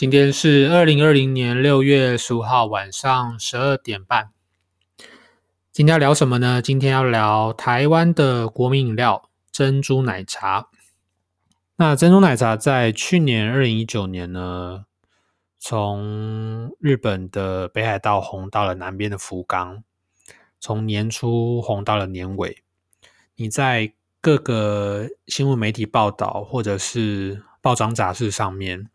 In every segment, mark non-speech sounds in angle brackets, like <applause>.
今天是二零二零年六月十五号晚上十二点半。今天要聊什么呢？今天要聊台湾的国民饮料珍珠奶茶。那珍珠奶茶在去年二零一九年呢，从日本的北海道红到了南边的福冈，从年初红到了年尾。你在各个新闻媒体报道或者是报章杂志上面。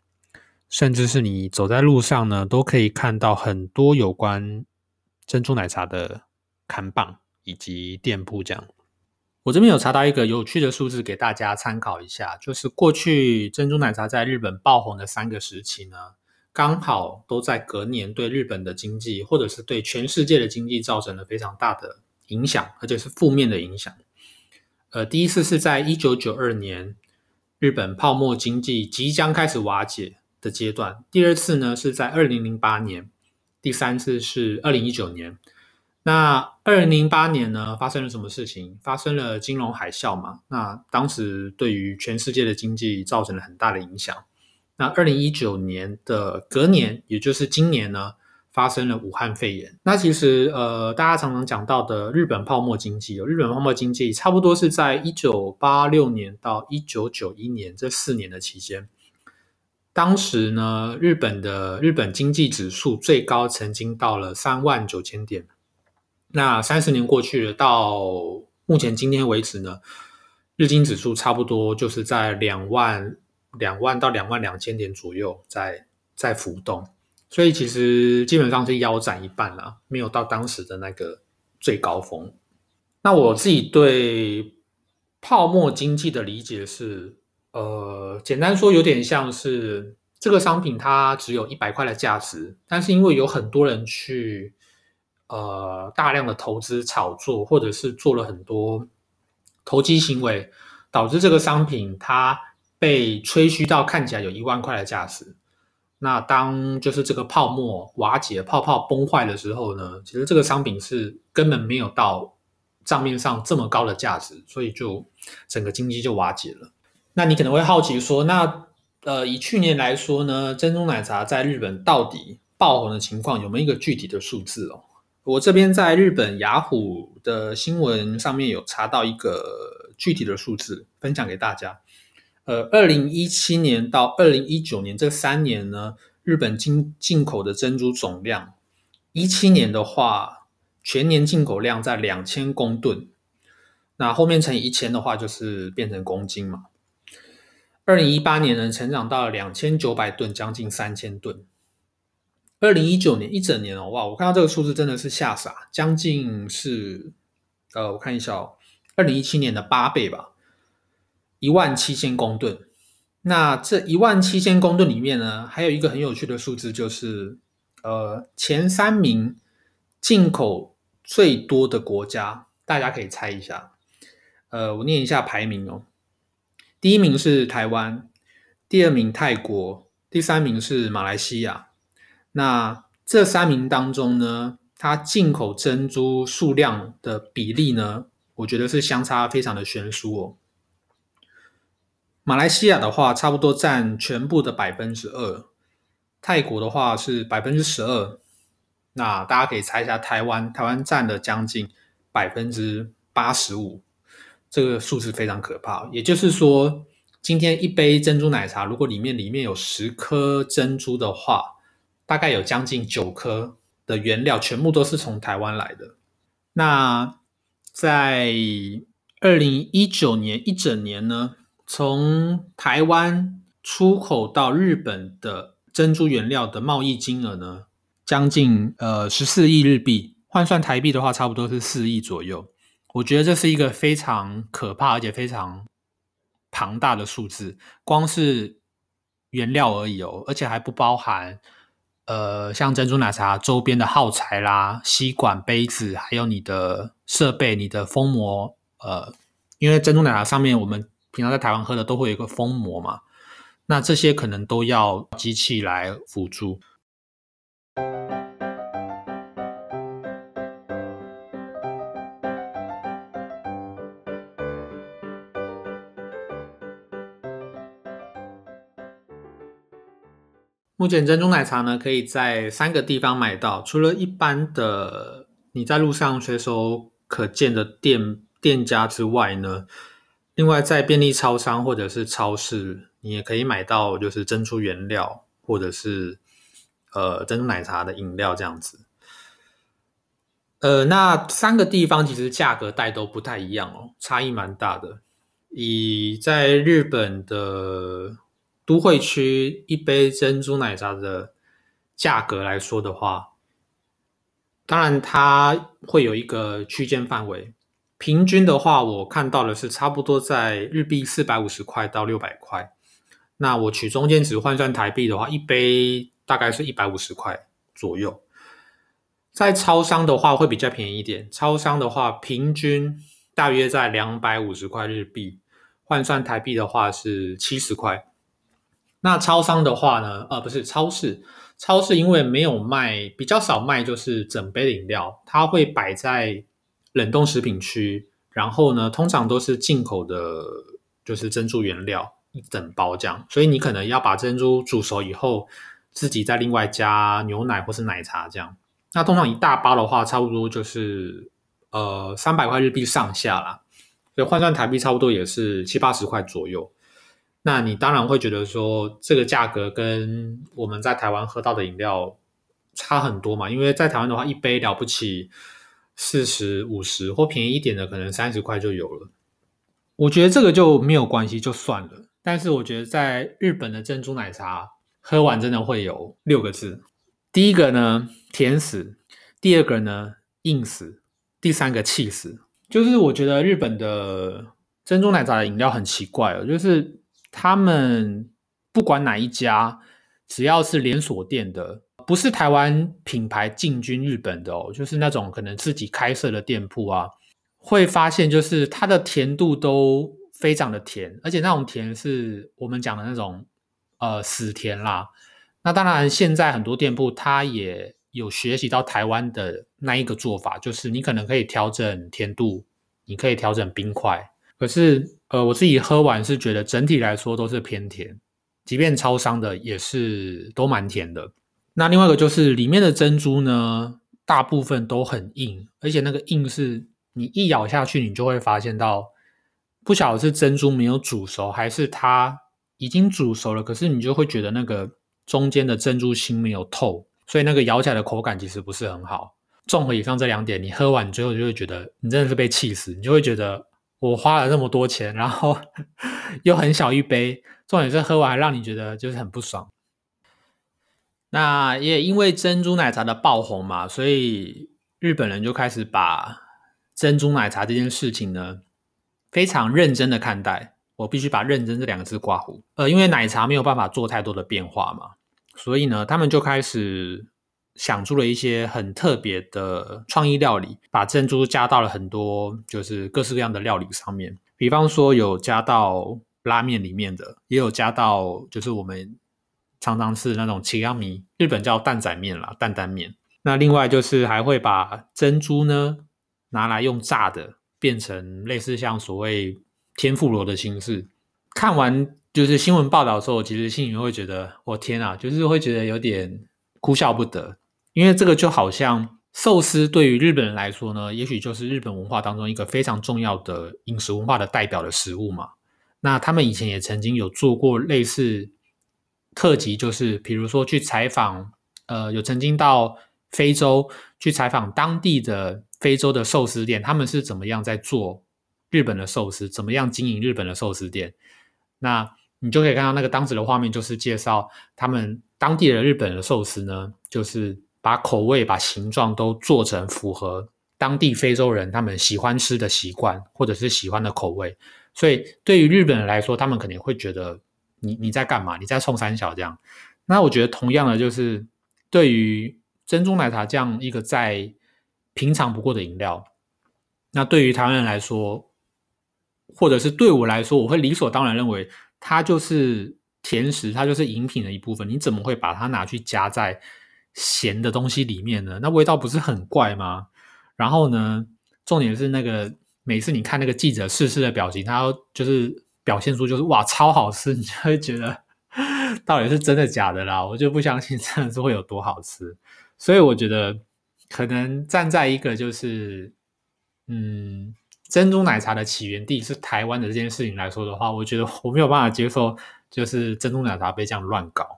甚至是你走在路上呢，都可以看到很多有关珍珠奶茶的看棒以及店铺。这样，我这边有查到一个有趣的数字给大家参考一下，就是过去珍珠奶茶在日本爆红的三个时期呢，刚好都在隔年对日本的经济或者是对全世界的经济造成了非常大的影响，而且是负面的影响。呃，第一次是在一九九二年，日本泡沫经济即将开始瓦解。的阶段，第二次呢是在二零零八年，第三次是二零一九年。那二零零八年呢发生了什么事情？发生了金融海啸嘛？那当时对于全世界的经济造成了很大的影响。那二零一九年的隔年，也就是今年呢，发生了武汉肺炎。那其实呃，大家常常讲到的日本泡沫经济，日本泡沫经济差不多是在一九八六年到一九九一年这四年的期间。当时呢，日本的日本经济指数最高曾经到了三万九千点。那三十年过去了，到目前今天为止呢，日经指数差不多就是在两万两万到两万两千点左右在在浮动，所以其实基本上是腰斩一半了，没有到当时的那个最高峰。那我自己对泡沫经济的理解是。呃，简单说，有点像是这个商品它只有一百块的价值，但是因为有很多人去呃大量的投资炒作，或者是做了很多投机行为，导致这个商品它被吹嘘到看起来有一万块的价值。那当就是这个泡沫瓦解、泡泡崩坏的时候呢，其实这个商品是根本没有到账面上这么高的价值，所以就整个经济就瓦解了。那你可能会好奇说，那呃，以去年来说呢，珍珠奶茶在日本到底爆红的情况有没有一个具体的数字哦？我这边在日本雅虎的新闻上面有查到一个具体的数字，分享给大家。呃，二零一七年到二零一九年这三年呢，日本进进口的珍珠总量，一七年的话，全年进口量在两千公吨，那后面乘以一千的话，就是变成公斤嘛。二零一八年呢，成长到了两千九百吨，将近三千吨。二零一九年一整年哦，哇，我看到这个数字真的是吓傻，将近是呃，我看一下哦，二零一七年的八倍吧，一万七千公吨。那这一万七千公吨里面呢，还有一个很有趣的数字，就是呃，前三名进口最多的国家，大家可以猜一下。呃，我念一下排名哦。第一名是台湾，第二名泰国，第三名是马来西亚。那这三名当中呢，它进口珍珠数量的比例呢，我觉得是相差非常的悬殊哦。马来西亚的话，差不多占全部的百分之二；泰国的话是百分之十二。那大家可以猜一下，台湾台湾占了将近百分之八十五。这个数字非常可怕，也就是说，今天一杯珍珠奶茶，如果里面里面有十颗珍珠的话，大概有将近九颗的原料全部都是从台湾来的。那在二零一九年一整年呢，从台湾出口到日本的珍珠原料的贸易金额呢，将近呃十四亿日币，换算台币的话，差不多是四亿左右。我觉得这是一个非常可怕而且非常庞大的数字，光是原料而已哦，而且还不包含呃像珍珠奶茶周边的耗材啦、吸管、杯子，还有你的设备、你的封膜。呃，因为珍珠奶茶上面我们平常在台湾喝的都会有一个封膜嘛，那这些可能都要机器来辅助。目前珍珠奶茶呢，可以在三个地方买到，除了一般的你在路上随手可见的店店家之外呢，另外在便利超商或者是超市，你也可以买到就是珍珠原料或者是呃珍珠奶茶的饮料这样子。呃，那三个地方其实价格带都不太一样哦，差异蛮大的。以在日本的。都会区一杯珍珠奶茶的价格来说的话，当然它会有一个区间范围。平均的话，我看到的是差不多在日币四百五十块到六百块。那我取中间值换算台币的话，一杯大概是一百五十块左右。在超商的话会比较便宜一点，超商的话平均大约在两百五十块日币，换算台币的话是七十块。那超商的话呢？呃，不是超市，超市因为没有卖，比较少卖，就是整杯的饮料，它会摆在冷冻食品区。然后呢，通常都是进口的，就是珍珠原料一整包这样。所以你可能要把珍珠煮熟以后，自己再另外加牛奶或是奶茶这样。那通常一大包的话，差不多就是呃三百块日币上下啦，所以换算台币差不多也是七八十块左右。那你当然会觉得说，这个价格跟我们在台湾喝到的饮料差很多嘛？因为在台湾的话，一杯了不起四十五十，或便宜一点的可能三十块就有了。我觉得这个就没有关系，就算了。但是我觉得在日本的珍珠奶茶喝完真的会有六个字：第一个呢甜死，第二个呢硬死，第三个气死。就是我觉得日本的珍珠奶茶的饮料很奇怪哦，就是。他们不管哪一家，只要是连锁店的，不是台湾品牌进军日本的哦，就是那种可能自己开设的店铺啊，会发现就是它的甜度都非常的甜，而且那种甜是我们讲的那种呃死甜啦。那当然，现在很多店铺它也有学习到台湾的那一个做法，就是你可能可以调整甜度，你可以调整冰块。可是，呃，我自己喝完是觉得整体来说都是偏甜，即便超商的也是都蛮甜的。那另外一个就是里面的珍珠呢，大部分都很硬，而且那个硬是你一咬下去，你就会发现到，不晓得是珍珠没有煮熟，还是它已经煮熟了，可是你就会觉得那个中间的珍珠心没有透，所以那个咬起来的口感其实不是很好。综合以上这两点，你喝完最后就会觉得你真的是被气死，你就会觉得。我花了那么多钱，然后 <laughs> 又很小一杯，重点是喝完让你觉得就是很不爽。那也因为珍珠奶茶的爆红嘛，所以日本人就开始把珍珠奶茶这件事情呢非常认真的看待。我必须把“认真”这两个字挂糊。呃，因为奶茶没有办法做太多的变化嘛，所以呢，他们就开始。想出了一些很特别的创意料理，把珍珠加到了很多就是各式各样的料理上面。比方说有加到拉面里面的，也有加到就是我们常常吃那种奇亚米，日本叫蛋仔面啦，担担面。那另外就是还会把珍珠呢拿来用炸的，变成类似像所谓天妇罗的形式。看完就是新闻报道的时候，其实心里面会觉得，我天啊，就是会觉得有点哭笑不得。因为这个就好像寿司对于日本人来说呢，也许就是日本文化当中一个非常重要的饮食文化的代表的食物嘛。那他们以前也曾经有做过类似特辑，就是比如说去采访，呃，有曾经到非洲去采访当地的非洲的寿司店，他们是怎么样在做日本的寿司，怎么样经营日本的寿司店。那你就可以看到那个当时的画面，就是介绍他们当地的日本的寿司呢，就是把口味、把形状都做成符合当地非洲人他们喜欢吃的习惯或者是喜欢的口味。所以对于日本人来说，他们肯定会觉得你你在干嘛？你在冲三小这样。那我觉得同样的，就是对于珍珠奶茶这样一个再平常不过的饮料，那对于台湾人来说，或者是对我来说，我会理所当然认为。它就是甜食，它就是饮品的一部分。你怎么会把它拿去加在咸的东西里面呢？那味道不是很怪吗？然后呢，重点是那个每次你看那个记者试试的表情，他就是表现出就是哇超好吃，<laughs> 你就会觉得到底是真的假的啦？我就不相信真的是会有多好吃。所以我觉得可能站在一个就是嗯。珍珠奶茶的起源地是台湾的这件事情来说的话，我觉得我没有办法接受，就是珍珠奶茶被这样乱搞。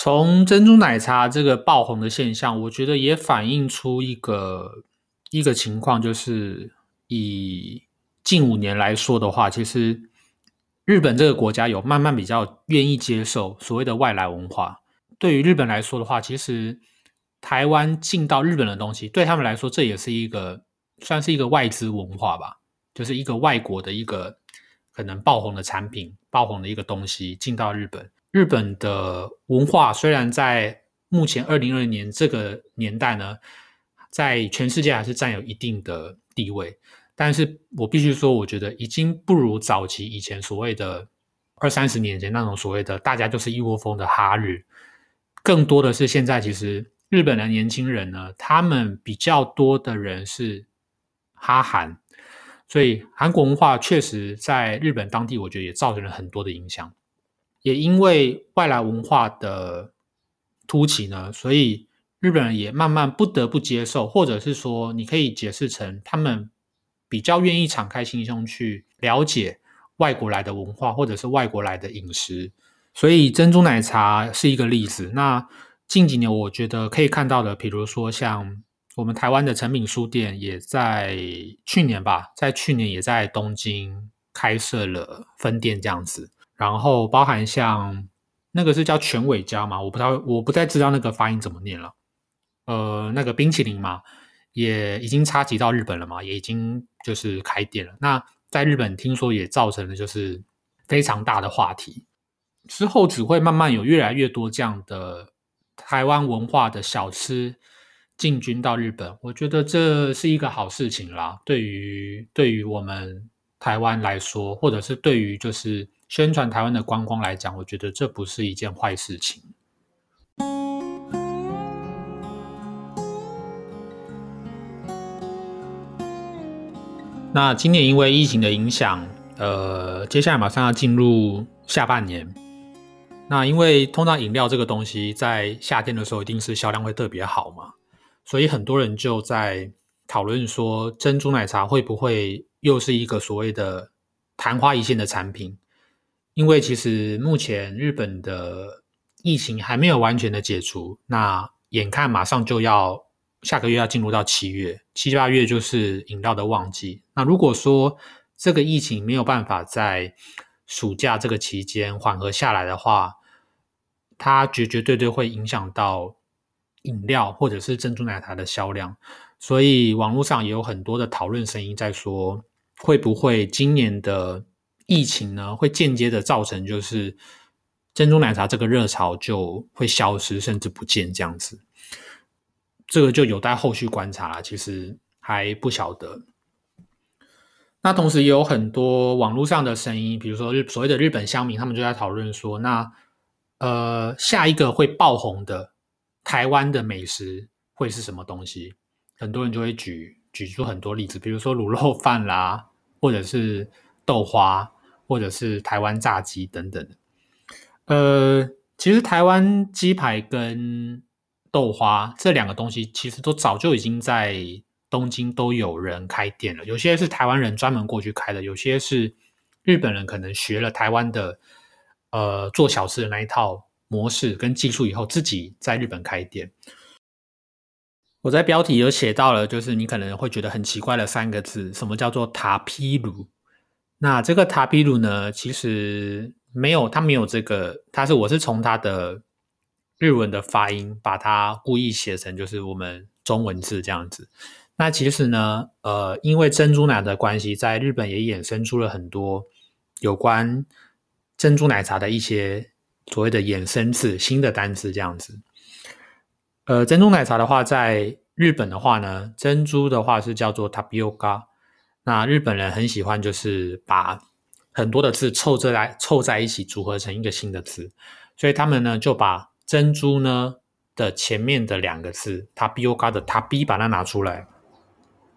从珍珠奶茶这个爆红的现象，我觉得也反映出一个一个情况，就是以近五年来说的话，其实日本这个国家有慢慢比较愿意接受所谓的外来文化。对于日本来说的话，其实台湾进到日本的东西，对他们来说这也是一个。算是一个外资文化吧，就是一个外国的一个可能爆红的产品、爆红的一个东西进到日本。日本的文化虽然在目前二零二零年这个年代呢，在全世界还是占有一定的地位，但是我必须说，我觉得已经不如早期以前所谓的二三十年前那种所谓的大家就是一窝蜂的哈日，更多的是现在其实日本的年轻人呢，他们比较多的人是。哈韩，所以韩国文化确实在日本当地，我觉得也造成了很多的影响。也因为外来文化的突起呢，所以日本人也慢慢不得不接受，或者是说，你可以解释成他们比较愿意敞开心胸去了解外国来的文化，或者是外国来的饮食。所以珍珠奶茶是一个例子。那近几年我觉得可以看到的，比如说像。我们台湾的成品书店也在去年吧，在去年也在东京开设了分店这样子，然后包含像那个是叫全伟家嘛，我不太我不太知道那个发音怎么念了。呃，那个冰淇淋嘛，也已经插旗到日本了嘛，也已经就是开店了。那在日本听说也造成了就是非常大的话题，之后只会慢慢有越来越多这样的台湾文化的小吃。进军到日本，我觉得这是一个好事情啦。对于对于我们台湾来说，或者是对于就是宣传台湾的观光来讲，我觉得这不是一件坏事情。那今年因为疫情的影响，呃，接下来马上要进入下半年。那因为通常饮料这个东西，在夏天的时候一定是销量会特别好嘛。所以很多人就在讨论说，珍珠奶茶会不会又是一个所谓的昙花一现的产品？因为其实目前日本的疫情还没有完全的解除，那眼看马上就要下个月要进入到七月，七八月就是饮料的旺季。那如果说这个疫情没有办法在暑假这个期间缓和下来的话，它绝绝对对会影响到。饮料或者是珍珠奶茶的销量，所以网络上也有很多的讨论声音在说，会不会今年的疫情呢，会间接的造成就是珍珠奶茶这个热潮就会消失甚至不见这样子，这个就有待后续观察了。其实还不晓得。那同时也有很多网络上的声音，比如说日所谓的日本乡民，他们就在讨论说，那呃下一个会爆红的。台湾的美食会是什么东西？很多人就会举举出很多例子，比如说卤肉饭啦，或者是豆花，或者是台湾炸鸡等等。呃，其实台湾鸡排跟豆花这两个东西，其实都早就已经在东京都有人开店了。有些是台湾人专门过去开的，有些是日本人可能学了台湾的呃做小吃的那一套。模式跟技术以后自己在日本开店，我在标题有写到了，就是你可能会觉得很奇怪的三个字，什么叫做塔皮鲁？那这个塔皮鲁呢，其实没有，它没有这个，它是我是从它的日文的发音把它故意写成就是我们中文字这样子。那其实呢，呃，因为珍珠奶的关系，在日本也衍生出了很多有关珍珠奶茶的一些所谓的衍生字、新的单词这样子。呃，珍珠奶茶的话，在日本的话呢，珍珠的话是叫做 tapioca。那日本人很喜欢，就是把很多的字凑着来凑在一起，组合成一个新的字。所以他们呢，就把珍珠呢的前面的两个字 tapioca 的 tabi 把它拿出来。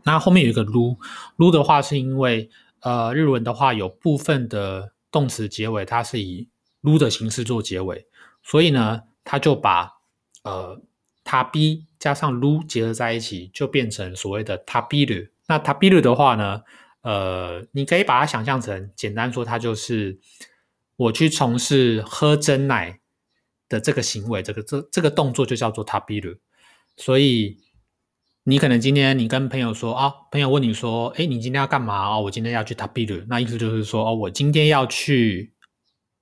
那后面有一个 lu，lu 的话是因为呃日文的话有部分的动词结尾它是以 lu 的形式做结尾，所以呢，他就把呃。塔比加上噜结合在一起，就变成所谓的塔比鲁。那塔比鲁的话呢，呃，你可以把它想象成，简单说，它就是我去从事喝真奶的这个行为，这个这这个动作就叫做塔比鲁。所以你可能今天你跟朋友说啊，朋友问你说，哎，你今天要干嘛啊？我今天要去塔比鲁。那意思就是说，哦，我今天要去。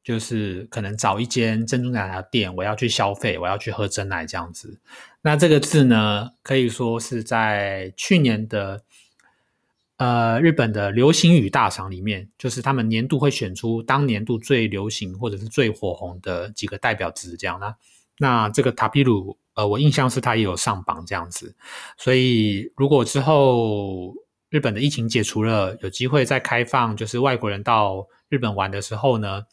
就是可能找一间珍珠奶茶店，我要去消费，我要去喝真奶这样子。那这个字呢，可以说是在去年的呃日本的流行语大赏里面，就是他们年度会选出当年度最流行或者是最火红的几个代表词这样。啦那这个塔皮鲁，呃，我印象是它也有上榜这样子。所以如果之后日本的疫情解除了，有机会再开放，就是外国人到日本玩的时候呢？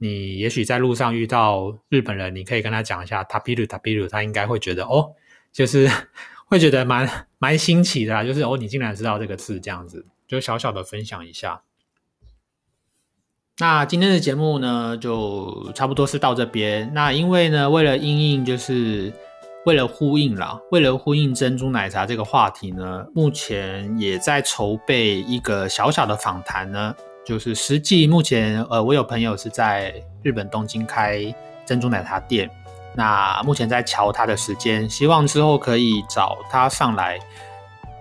你也许在路上遇到日本人，你可以跟他讲一下塔皮鲁，塔皮鲁他应该会觉得哦，就是会觉得蛮 <laughs> 蛮新奇的，就是哦，你竟然知道这个字，这样子就小小的分享一下。那今天的节目呢，就差不多是到这边。那因为呢，为了应应，就是为了呼应啦，为了呼应珍珠奶茶这个话题呢，目前也在筹备一个小小的访谈呢。就是实际目前，呃，我有朋友是在日本东京开珍珠奶茶店，那目前在瞧他的时间，希望之后可以找他上来，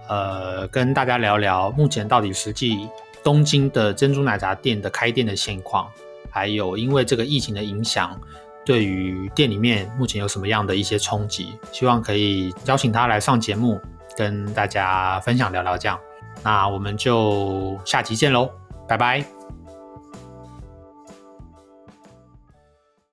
呃，跟大家聊聊目前到底实际东京的珍珠奶茶店的开店的现况，还有因为这个疫情的影响，对于店里面目前有什么样的一些冲击，希望可以邀请他来上节目，跟大家分享聊聊这样，那我们就下集见喽。拜拜。